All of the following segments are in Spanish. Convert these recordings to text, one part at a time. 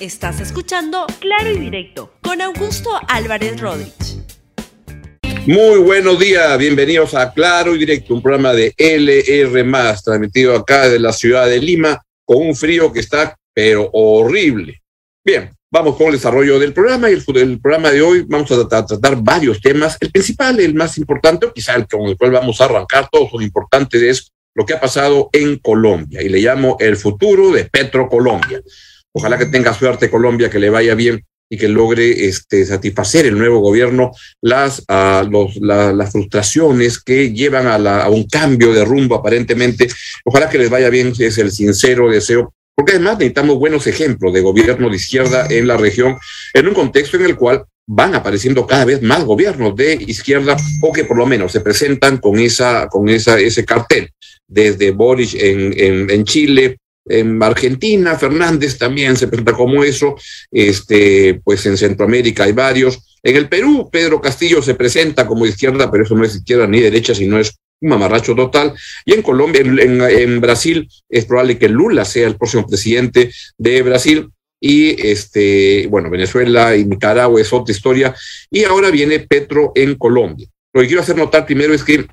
Estás escuchando Claro y Directo con Augusto Álvarez Rodríguez. Muy buenos días, bienvenidos a Claro y Directo, un programa de LR, transmitido acá desde la ciudad de Lima, con un frío que está, pero horrible. Bien, vamos con el desarrollo del programa y el, programa de hoy vamos a tratar, varios temas. El principal, el más importante, o quizá el con el cual vamos a arrancar, todos son importantes, es lo que ha pasado en Colombia y le llamo el futuro de Petro Colombia. Ojalá que tenga suerte Colombia, que le vaya bien y que logre este, satisfacer el nuevo gobierno las, los, las frustraciones que llevan a, a, un cambio de rumbo aparentemente. Ojalá que les vaya bien, es el sincero deseo, porque además necesitamos buenos ejemplos de gobierno de izquierda en la región, en un contexto en el cual van apareciendo cada vez más gobiernos de izquierda o que por lo menos se presentan con, esa, con esa, ese cartel, desde Boris en, en, en Chile, en Argentina, Fernández también se presenta como eso, este, pues en Centroamérica hay varios. En el Perú, Pedro Castillo se presenta como izquierda, pero eso no es izquierda ni derecha, sino es un mamarracho total. Y en Colombia, en, Brasil, es probable que Lula sea el próximo presidente de Brasil. Y este, bueno, Venezuela y Nicaragua es otra historia. Y ahora viene Petro en Colombia. Lo que quiero hacer notar primero es que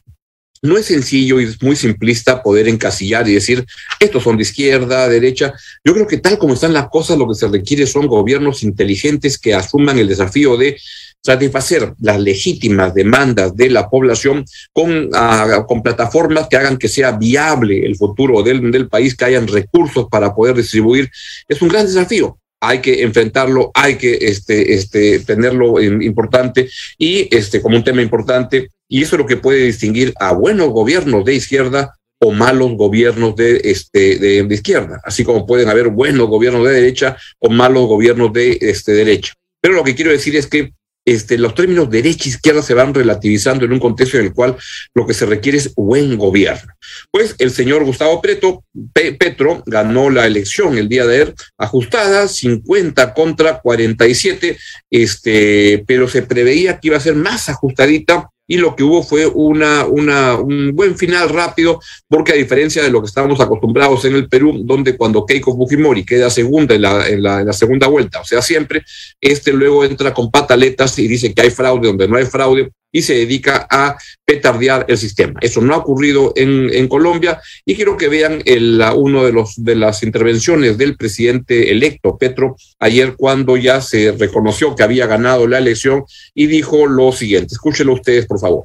no es sencillo y es muy simplista poder encasillar y decir, estos son de izquierda, derecha. Yo creo que tal como están las cosas, lo que se requiere son gobiernos inteligentes que asuman el desafío de satisfacer las legítimas demandas de la población con, uh, con plataformas que hagan que sea viable el futuro del, del país, que hayan recursos para poder distribuir. Es un gran desafío hay que enfrentarlo, hay que este, este, tenerlo importante y este, como un tema importante, y eso es lo que puede distinguir a buenos gobiernos de izquierda o malos gobiernos de, este, de, izquierda, así como pueden haber buenos gobiernos de derecha o malos gobiernos de este, derecha. Pero lo que quiero decir es que este, los términos derecha e izquierda se van relativizando en un contexto en el cual lo que se requiere es buen gobierno. Pues el señor Gustavo Preto, Pe Petro ganó la elección el día de ayer, ajustada, 50 contra 47, este, pero se preveía que iba a ser más ajustadita y lo que hubo fue una, una, un buen final rápido, porque a diferencia de lo que estábamos acostumbrados en el Perú, donde cuando Keiko Fujimori queda segunda en la, en la, en la segunda vuelta, o sea, siempre, este luego entra con pataletas y dice que hay fraude donde no hay fraude, y se dedica a petardear el sistema. Eso no ha ocurrido en, Colombia y quiero que vean el, uno de, de las intervenciones del presidente electo, Petro, ayer cuando ya se reconoció que había ganado la elección y dijo lo siguiente. Escúchenlo ustedes, por favor.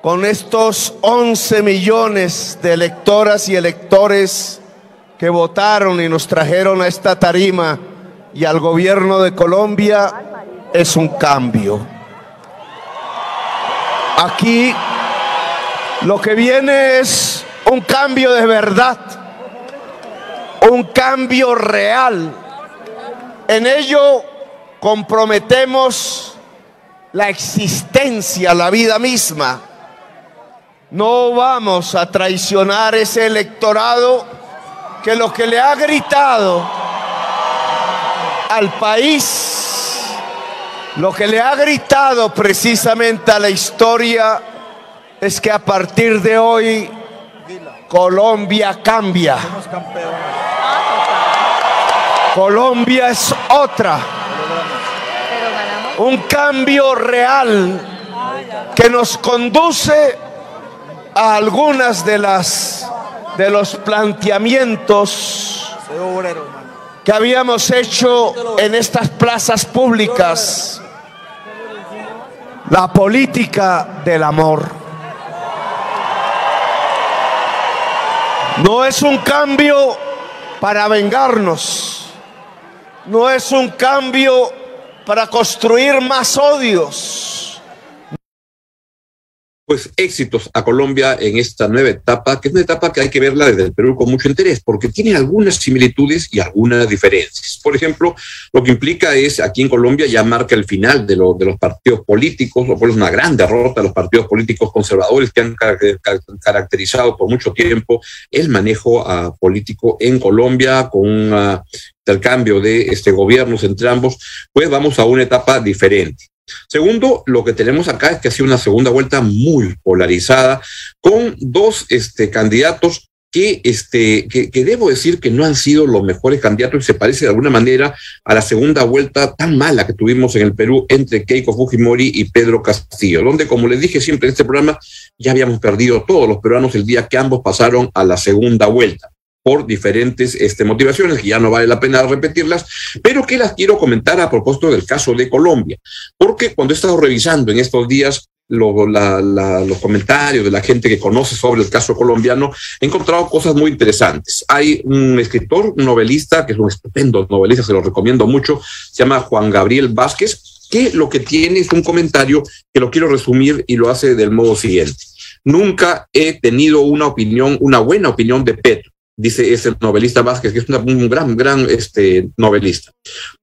Con estos 11 millones de electoras y electores que votaron y nos trajeron a esta tarima y al gobierno de Colombia, es un cambio Aquí lo que viene es un cambio de verdad, un cambio real. En ello comprometemos la existencia, la vida misma. No vamos a traicionar ese electorado que lo que le ha gritado al país lo que le ha gritado precisamente a la historia es que a partir de hoy Colombia cambia. Colombia es otra. Un cambio real que nos conduce a algunas de las de los planteamientos que habíamos hecho en estas plazas públicas la política del amor. No es un cambio para vengarnos, no es un cambio para construir más odios pues éxitos a Colombia en esta nueva etapa, que es una etapa que hay que verla desde el Perú con mucho interés, porque tiene algunas similitudes y algunas diferencias. Por ejemplo, lo que implica es, aquí en Colombia ya marca el final de, lo, de los partidos políticos, lo cual es una gran derrota de los partidos políticos conservadores que han caracterizado por mucho tiempo el manejo uh, político en Colombia, con un uh, intercambio de este, gobiernos entre ambos, pues vamos a una etapa diferente. Segundo, lo que tenemos acá es que ha sido una segunda vuelta muy polarizada, con dos este, candidatos que, este, que, que, debo decir que no han sido los mejores candidatos y se parece de alguna manera a la segunda vuelta tan mala que tuvimos en el Perú entre Keiko Fujimori y Pedro Castillo, donde, como les dije siempre en este programa, ya habíamos perdido todos los peruanos el día que ambos pasaron a la segunda vuelta por diferentes este, motivaciones, que ya no vale la pena repetirlas, pero que las quiero comentar a propósito del caso de Colombia, porque cuando he estado revisando en estos días lo, los comentarios de la gente que conoce sobre el caso colombiano, he encontrado cosas muy interesantes. Hay un escritor, novelista, que es un estupendo novelista, se lo recomiendo mucho, se llama Juan Gabriel Vázquez, que lo que tiene es un comentario que lo quiero resumir y lo hace del modo siguiente. Nunca he tenido una opinión, una buena opinión de Petro dice ese novelista Vázquez, que es un gran, gran este, novelista,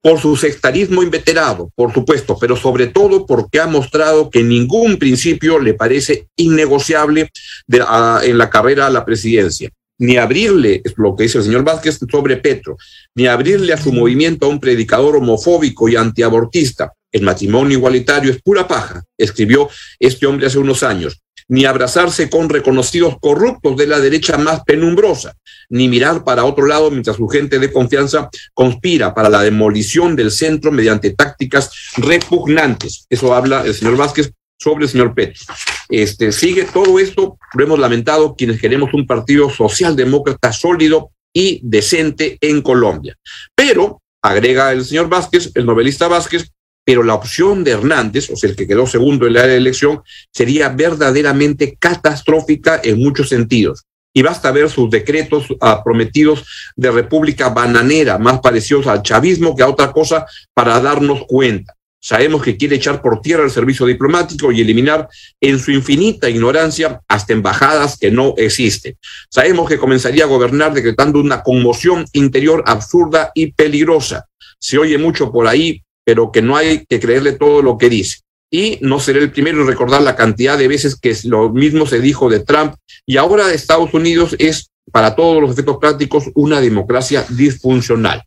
por su sectarismo inveterado, por supuesto, pero sobre todo porque ha mostrado que ningún principio le parece innegociable en la carrera a la presidencia. Ni abrirle, es lo que dice el señor Vázquez sobre Petro, ni abrirle a su movimiento a un predicador homofóbico y antiabortista. El matrimonio igualitario es pura paja, escribió este hombre hace unos años ni abrazarse con reconocidos corruptos de la derecha más penumbrosa, ni mirar para otro lado mientras su gente de confianza conspira para la demolición del centro mediante tácticas repugnantes. Eso habla el señor Vázquez sobre el señor Petro. Este, sigue todo esto, lo hemos lamentado quienes queremos un partido socialdemócrata sólido y decente en Colombia. Pero, agrega el señor Vázquez, el novelista Vázquez, pero la opción de Hernández, o sea, el que quedó segundo en la elección, sería verdaderamente catastrófica en muchos sentidos. Y basta ver sus decretos uh, prometidos de república bananera, más parecidos al chavismo que a otra cosa, para darnos cuenta. Sabemos que quiere echar por tierra el servicio diplomático y eliminar en su infinita ignorancia hasta embajadas que no existen. Sabemos que comenzaría a gobernar decretando una conmoción interior absurda y peligrosa. Se oye mucho por ahí pero que no hay que creerle todo lo que dice. Y no seré el primero en recordar la cantidad de veces que lo mismo se dijo de Trump y ahora Estados Unidos es, para todos los efectos prácticos, una democracia disfuncional.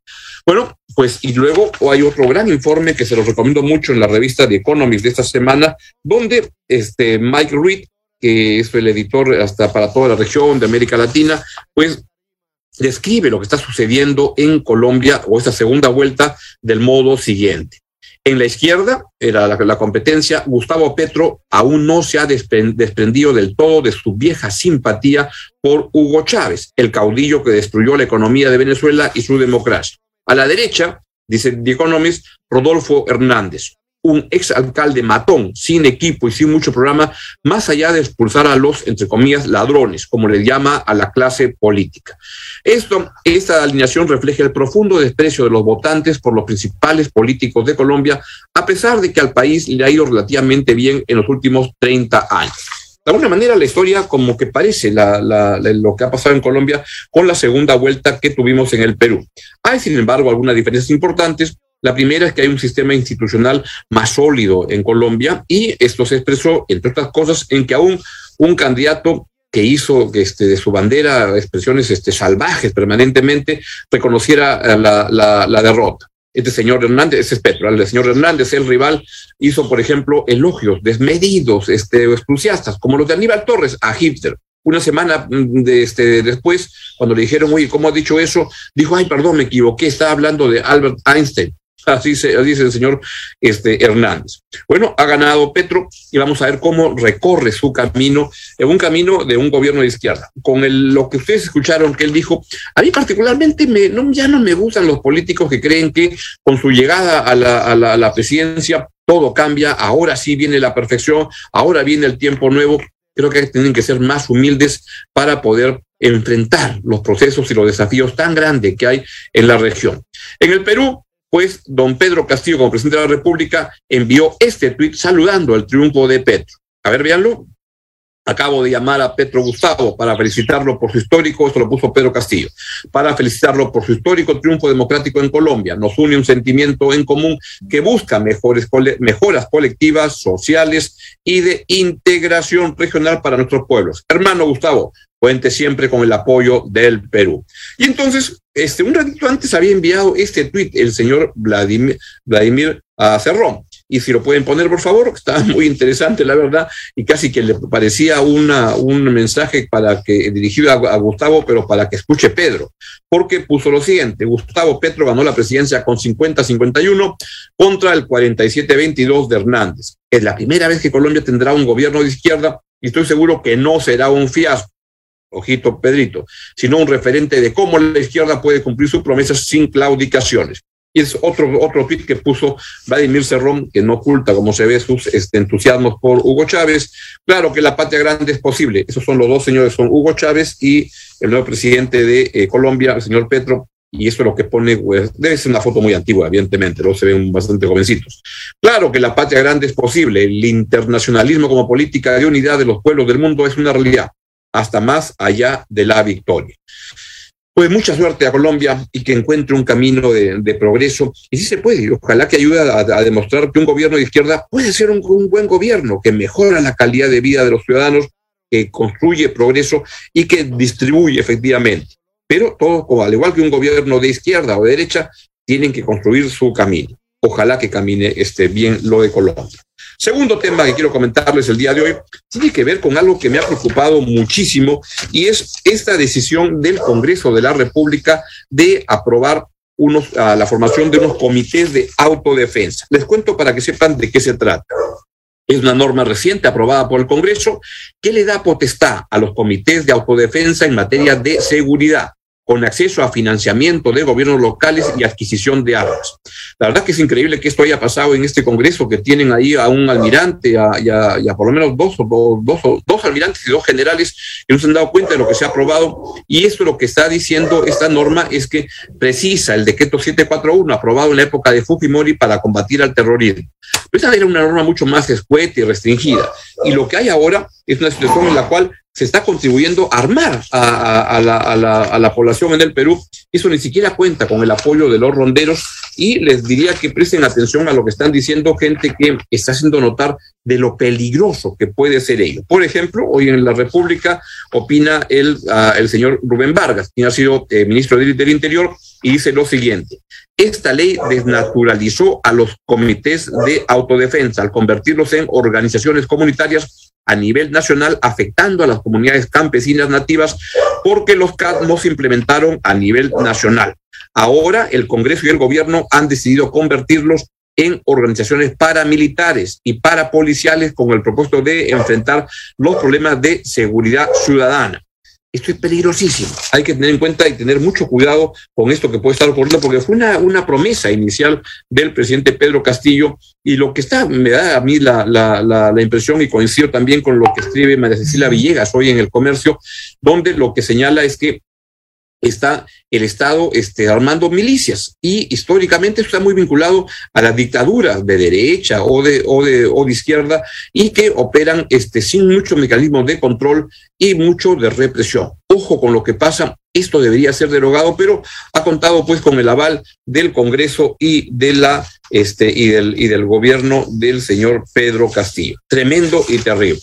Bueno, pues y luego hay otro gran informe que se los recomiendo mucho en la revista The Economist de esta semana, donde este Mike Reed, que es el editor hasta para toda la región de América Latina, pues describe lo que está sucediendo en Colombia o esta segunda vuelta del modo siguiente. En la izquierda era la, competencia. Gustavo Petro aún no se ha desprendido del todo de su vieja simpatía por Hugo Chávez, el caudillo que destruyó la economía de Venezuela y su democracia. A la derecha, dice The Economist, Rodolfo Hernández, un exalcalde matón, sin equipo y sin mucho programa, más allá de expulsar a los, entre comillas, ladrones, como le llama a la clase política. Esto, esta alineación refleja el profundo desprecio de los votantes por los principales políticos de Colombia, a pesar de que al país le ha ido relativamente bien en los últimos 30 años. De alguna manera, la historia como que parece lo que ha pasado en Colombia con la segunda vuelta que tuvimos en el Perú. Hay, sin embargo, algunas diferencias importantes la primera es que hay un sistema institucional más sólido en Colombia y esto se expresó, entre otras cosas, en que aún un candidato que hizo este, de su bandera expresiones este, salvajes permanentemente, reconociera la, la, la derrota este señor Hernández, ese es Petro, el señor Hernández, el rival, hizo, por ejemplo, elogios desmedidos, este, entusiastas, como los de Aníbal Torres a Hitler. Una semana mm, de este, después, cuando le dijeron, oye, ¿cómo ha dicho eso? Dijo, ay, perdón, me equivoqué, estaba hablando de Albert Einstein. Así se dice el señor este, Hernández. Bueno, ha ganado Petro y vamos a ver cómo recorre su camino, en un camino de un gobierno de izquierda. Con el, lo que ustedes escucharon que él dijo, a mí particularmente me, no, ya no me gustan los políticos que creen que con su llegada a la, a la presidencia todo cambia, ahora sí viene la perfección, ahora viene el tiempo nuevo. Creo que tienen que ser más humildes para poder enfrentar los procesos y los desafíos tan grandes que hay en la región. En el Perú, pues don Pedro Castillo, como presidente de la República, envió este tuit saludando el triunfo de Petro. A ver, véanlo. Acabo de llamar a Petro Gustavo para felicitarlo por su histórico, esto lo puso Pedro Castillo, para felicitarlo por su histórico triunfo democrático en Colombia. Nos une un sentimiento en común que busca mejores, mejoras colectivas, sociales y de integración regional para nuestros pueblos. Hermano Gustavo, cuente siempre con el apoyo del Perú. Y entonces, este, un ratito antes había enviado este tuit el señor Vladimir, Vladimir uh, Cerrón. y si lo pueden poner, por favor, está muy interesante, la verdad, y casi que le parecía una, un mensaje para que, dirigido a, Gustavo, pero para que escuche Pedro, porque puso lo siguiente, Gustavo Petro ganó la presidencia con 50-51 contra el 47-22 de Hernández. Es la primera vez que Colombia tendrá un gobierno de izquierda y estoy seguro que no será un fiasco ojito Pedrito, sino un referente de cómo la izquierda puede cumplir sus promesas sin claudicaciones. Y es otro, otro tweet que puso Vladimir Cerrón, que no oculta, como se ve, sus este, entusiasmos por Hugo Chávez. Claro que la patria grande es posible. Esos son los dos señores, son Hugo Chávez y el nuevo presidente de eh, Colombia, el señor Petro. Y eso es lo que pone, pues, debe ser una foto muy antigua, evidentemente, ¿no? Se ven bastante jovencitos. Claro que la patria grande es posible. El internacionalismo como política de unidad de los pueblos del mundo es una realidad, hasta más allá de la victoria. Pues mucha suerte a Colombia y que encuentre un camino de, progreso. Y sí se puede, ojalá que ayude a, demostrar que un gobierno de izquierda puede ser un, buen gobierno, que mejora la calidad de vida de los ciudadanos, que construye progreso y que distribuye efectivamente. Pero todo, al igual que un gobierno de izquierda o de derecha, tienen que construir su camino. Ojalá que camine este, bien lo de Colombia. Segundo tema que quiero comentarles el día de hoy tiene que ver con algo que me ha preocupado muchísimo y es esta decisión del Congreso de la República de aprobar unos, la formación de unos comités de autodefensa. Les cuento para que sepan de qué se trata. Es una norma reciente aprobada por el Congreso que le da potestad a los comités de autodefensa en materia de seguridad con acceso a financiamiento de gobiernos locales y adquisición de armas. La verdad que es increíble que esto haya pasado en este Congreso, que tienen ahí a un almirante y a, por lo menos dos, dos, dos almirantes y dos generales que no se han dado cuenta de lo que se ha aprobado. Y esto lo que está diciendo esta norma es que precisa el decreto 741 aprobado en la época de Fujimori para combatir al terrorismo. Pero esa era una norma mucho más escueta y restringida. Y lo que hay ahora es una situación en la cual se está contribuyendo a armar a, la, población en el Perú. Eso ni siquiera cuenta con el apoyo de los ronderos y les diría que presten atención a lo que están diciendo gente que está haciendo notar de lo peligroso que puede ser ello. Por ejemplo, hoy en la República opina el, ah, el señor Rubén Vargas, quien ha sido eh, ministro del Interior, y dice lo siguiente. Esta ley desnaturalizó a los comités de autodefensa al convertirlos en organizaciones comunitarias a nivel nacional, afectando a las comunidades campesinas nativas, porque los CAD se implementaron a nivel nacional. Ahora el Congreso y el gobierno han decidido convertirlos en organizaciones paramilitares y parapoliciales con el propósito de enfrentar los problemas de seguridad ciudadana. Esto es peligrosísimo. Hay que tener en cuenta y tener mucho cuidado con esto que puede estar ocurriendo, porque fue una, una promesa inicial del presidente Pedro Castillo y lo que está, me da a mí la, la, la, impresión y coincido también con lo que escribe María Cecilia Villegas hoy en el comercio, donde lo que señala es que está el Estado este, armando milicias y históricamente está muy vinculado a las dictaduras de derecha o de, o de, o de izquierda y que operan este, sin mucho mecanismo de control y mucho de represión. Ojo con lo que pasa, esto debería ser derogado, pero ha contado pues con el aval del Congreso y de la este y del y del gobierno del señor Pedro Castillo. Tremendo y terrible.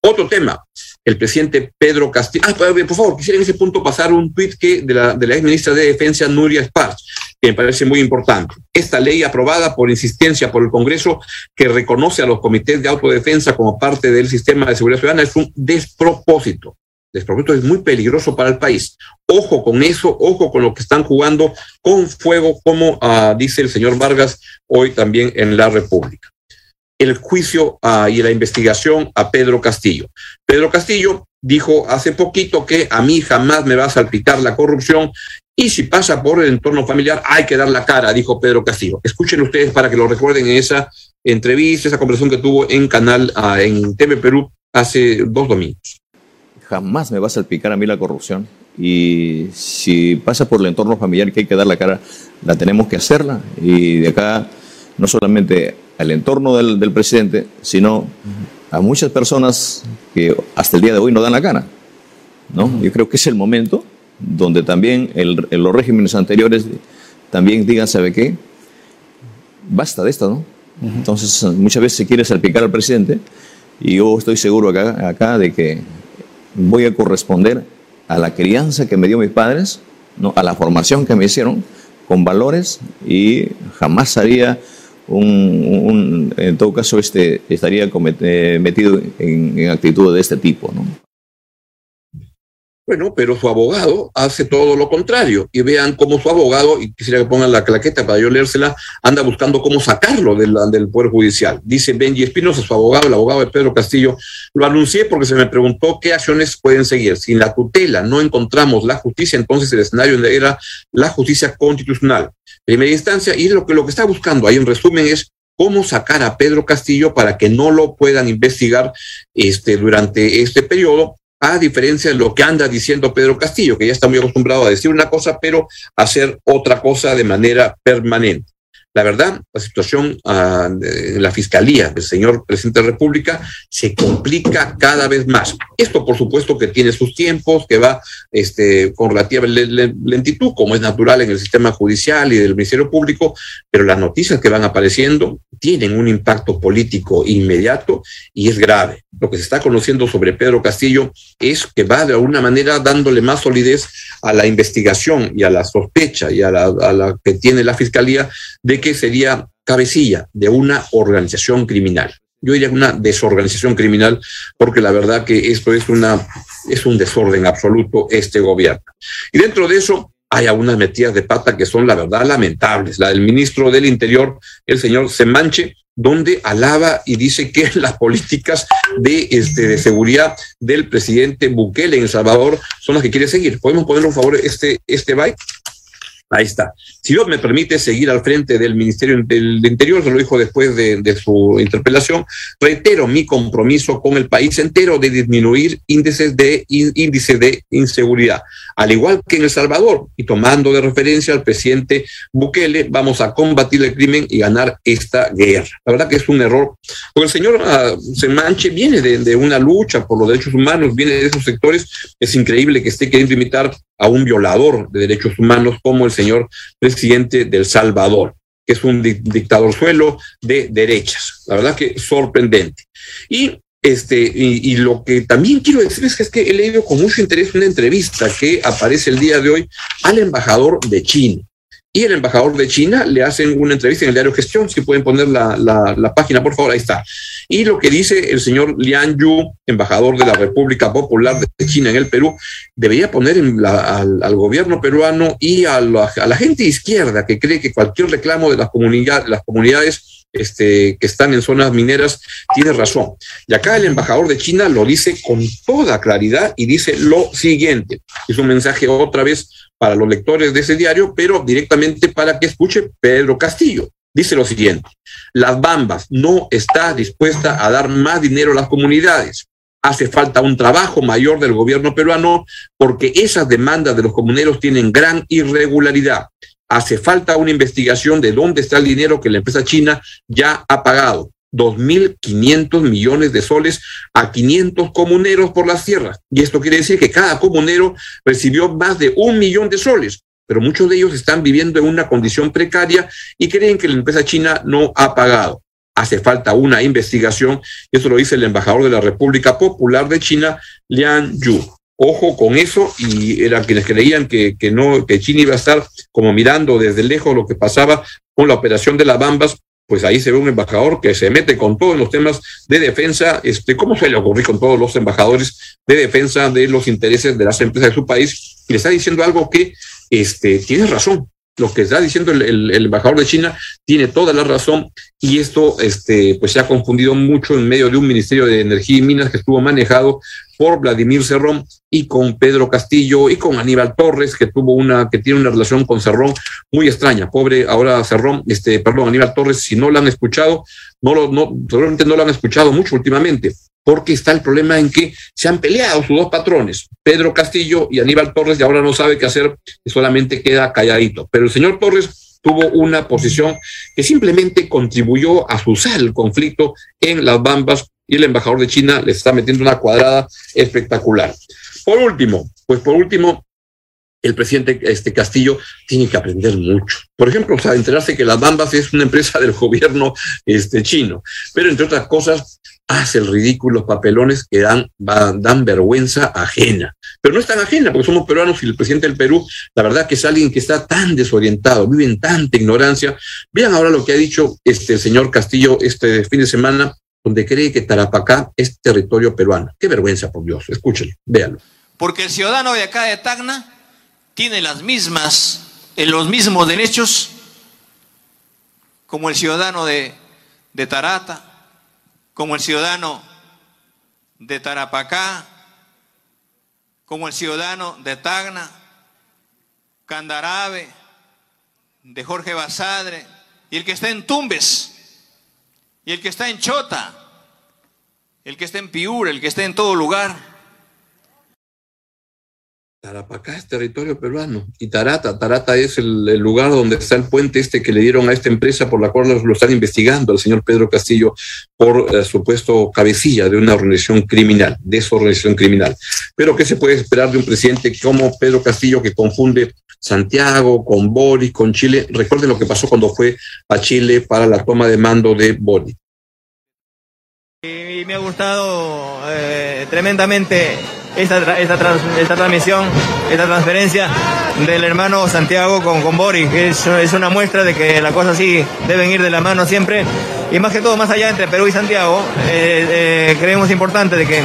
Otro tema, el presidente Pedro Castillo. Ah, por favor, quisiera en ese punto pasar un tuit que de la, de la ex ministra de Defensa, Nuria Sparks, que me parece muy importante. Esta ley aprobada por insistencia por el Congreso, que reconoce a los comités de autodefensa como parte del sistema de seguridad ciudadana, es un despropósito. Despropósito es muy peligroso para el país. Ojo con eso, ojo con lo que están jugando con fuego, como uh, dice el señor Vargas hoy también en la República el juicio uh, y la investigación a Pedro Castillo. Pedro Castillo dijo hace poquito que a mí jamás me va a salpicar la corrupción y si pasa por el entorno familiar hay que dar la cara, dijo Pedro Castillo. Escuchen ustedes para que lo recuerden en esa entrevista, esa conversación que tuvo en canal, uh, en TV Perú hace dos domingos. Jamás me va a salpicar a mí la corrupción y si pasa por el entorno familiar que hay que dar la cara, la tenemos que hacerla y de acá no solamente al entorno del, presidente, sino a muchas personas que hasta el día de hoy no dan la cara. ¿no? Yo creo que es el momento donde también el, los regímenes anteriores también digan, ¿sabe qué? Basta de esto, ¿no? Entonces, muchas veces se quiere salpicar al presidente y yo estoy seguro acá, acá de que voy a corresponder a la crianza que me dio mis padres, ¿no? a la formación que me hicieron con valores y jamás haría un, en todo caso, este, estaría eh, metido en, en actitudes de este tipo, ¿no? Bueno, pero su abogado hace todo lo contrario. Y vean cómo su abogado, y quisiera que pongan la claqueta para yo leérsela, anda buscando cómo sacarlo del, del Poder Judicial. Dice Benji Espinosa, su abogado, el abogado de Pedro Castillo, lo anuncié porque se me preguntó qué acciones pueden seguir. Si en la tutela no encontramos la justicia, entonces el escenario era la justicia constitucional. Primera instancia, y lo que, lo que está buscando ahí en resumen es cómo sacar a Pedro Castillo para que no lo puedan investigar este, durante este periodo a diferencia de lo que anda diciendo Pedro Castillo, que ya está muy acostumbrado a decir una cosa, pero hacer otra cosa de manera permanente. La verdad, la situación uh, de la fiscalía del señor presidente de la República se complica cada vez más. Esto, por supuesto, que tiene sus tiempos, que va este, con relativa lentitud, como es natural en el sistema judicial y del Ministerio Público, pero las noticias que van apareciendo tienen un impacto político inmediato y es grave. Lo que se está conociendo sobre Pedro Castillo es que va de alguna manera dándole más solidez a la investigación y a la sospecha y a la que tiene la fiscalía de que sería cabecilla de una organización criminal. Yo diría una desorganización criminal, porque la verdad que esto es, una, es un desorden absoluto, este gobierno. Y dentro de eso hay algunas metidas de pata que son, la verdad, lamentables. La del ministro del Interior, el señor Semanche, donde alaba y dice que las políticas de, este, de seguridad del presidente Bukele en El Salvador son las que quiere seguir. ¿Podemos poner, por favor, este, este byte? Ahí está. Si Dios me permite seguir al frente del Ministerio del Interior, se lo dijo después de, su interpelación, reitero mi compromiso con el país entero de disminuir índices de, índice de inseguridad. Al igual que en El Salvador, y tomando de referencia al presidente Bukele, vamos a combatir el crimen y ganar esta guerra. La verdad que es un error, porque el señor uh, Semanche viene de una lucha por los derechos humanos, viene de esos sectores. Es increíble que esté queriendo imitar a un violador de derechos humanos como el señor presidente del Salvador, que es un dictador suelo de derechas. La verdad que sorprendente. Y este, y, lo que también quiero decir es que, es que he leído con mucho interés una entrevista que aparece el día de hoy al embajador de China y el embajador de China le hacen una entrevista en el diario Gestión, si pueden poner la, la, página, por favor, ahí está. Y lo que dice el señor Lian Yu, embajador de la República Popular de China en el Perú, debería poner al, al, gobierno peruano y a la, a la, gente izquierda que cree que cualquier reclamo de las, comunidad, las comunidades este, que están en zonas mineras tiene razón. Y acá el embajador de China lo dice con toda claridad y dice lo siguiente. Es un mensaje otra vez para los lectores de ese diario, pero directamente para que escuche Pedro Castillo. Dice lo siguiente, las Bambas no está dispuesta a dar más dinero a las comunidades. Hace falta un trabajo mayor del gobierno peruano porque esas demandas de los comuneros tienen gran irregularidad. Hace falta una investigación de dónde está el dinero que la empresa china ya ha pagado. 2.500 millones de soles a 500 comuneros por las tierras. Y esto quiere decir que cada comunero recibió más de un millón de soles, pero muchos de ellos están viviendo en una condición precaria y creen que la empresa china no ha pagado. Hace falta una investigación, y eso lo dice el embajador de la República Popular de China, Lian Yu. Ojo con eso, y eran quienes creían que, que no, que China iba a estar como mirando desde lejos lo que pasaba con la operación de las Bambas, pues ahí se ve un embajador que se mete con todos los temas de defensa, este, ¿cómo se le ocurrió con todos los embajadores de defensa de los intereses de las empresas de su país? Y le está diciendo algo que este, tiene razón. Lo que está diciendo el, el, embajador de China tiene toda la razón y esto este, pues se ha confundido mucho en medio de un Ministerio de Energía y Minas que estuvo manejado por Vladimir Cerrón y con Pedro Castillo y con Aníbal Torres, que tuvo una, que tiene una relación con Cerrón muy extraña. Pobre ahora Cerrón, este, perdón, Aníbal Torres, si no lo han escuchado, no lo, no, seguramente no lo han escuchado mucho últimamente, porque está el problema en que se han peleado sus dos patrones, Pedro Castillo y Aníbal Torres, y ahora no sabe qué hacer solamente queda calladito. Pero el señor Torres tuvo una posición que simplemente contribuyó a susar el conflicto en las bambas y el embajador de China le está metiendo una cuadrada espectacular. Por último, pues por último, el presidente este Castillo tiene que aprender mucho. Por ejemplo, o sea, enterarse que las Bambas es una empresa del gobierno este, chino, pero entre otras cosas, hace el ridículo, papelones que dan, dan vergüenza ajena. Pero no es tan ajena, porque somos peruanos y el presidente del Perú, la verdad que es alguien que está tan desorientado, vive en tanta ignorancia. Vean ahora lo que ha dicho este señor Castillo este fin de semana, donde cree que Tarapacá es territorio peruano. Qué vergüenza, por Dios. Escúchenlo, véanlo. Porque el ciudadano de acá de Tacna tiene las mismas, los mismos derechos como el ciudadano de, de Tarata, como el ciudadano de Tarapacá, como el ciudadano de Tacna, Candarabe, de Jorge Basadre, y el que está en Tumbes, y el que está en Chota, el que está en Piura, el que está en todo lugar. Tarapacá es territorio peruano y Tarata, Tarata es el, lugar donde está el puente este que le dieron a esta empresa por la cual lo, están investigando al señor Pedro Castillo por eh, supuesto cabecilla de una organización criminal, de esa organización criminal. Pero ¿qué se puede esperar de un presidente como Pedro Castillo que confunde Santiago con Boris, con Chile? Recuerden lo que pasó cuando fue a Chile para la toma de mando de Boris. Y me ha gustado eh, tremendamente esta, esta, esta, transmisión, esta transferencia del hermano Santiago con, con Boris, es, una muestra de que las cosas sí deben ir de la mano siempre, y más que todo, más allá entre Perú y Santiago, eh, eh, creemos importante de que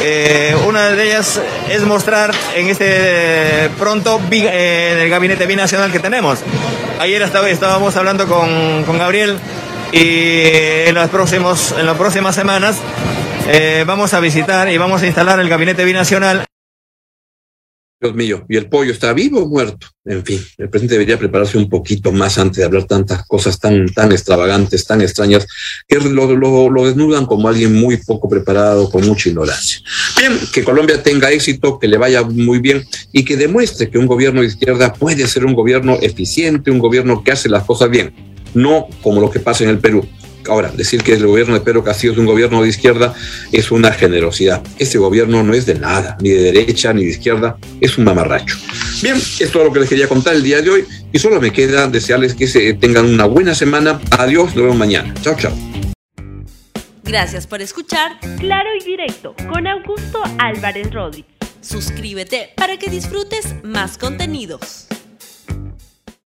eh, una de ellas es mostrar en este pronto en el gabinete binacional que tenemos. Ayer estaba, estábamos hablando con, con Gabriel y en próximos, en las próximas semanas eh, vamos a visitar y vamos a instalar el gabinete binacional. Dios mío, ¿y el pollo está vivo o muerto? En fin, el presidente debería prepararse un poquito más antes de hablar tantas cosas tan, tan extravagantes, tan extrañas, que lo, lo, lo, desnudan como alguien muy poco preparado, con mucha ignorancia. Bien, que Colombia tenga éxito, que le vaya muy bien y que demuestre que un gobierno de izquierda puede ser un gobierno eficiente, un gobierno que hace las cosas bien, no como lo que pasa en el Perú Ahora, decir que el gobierno de Pedro Castillo es un gobierno de izquierda es una generosidad. Este gobierno no es de nada, ni de derecha ni de izquierda, es un mamarracho. Bien, esto es todo lo que les quería contar el día de hoy y solo me queda desearles que se tengan una buena semana. Adiós, nos vemos mañana. Chao, chao. Gracias por escuchar Claro y Directo con Augusto Álvarez Rodríguez. Suscríbete para que disfrutes más contenidos.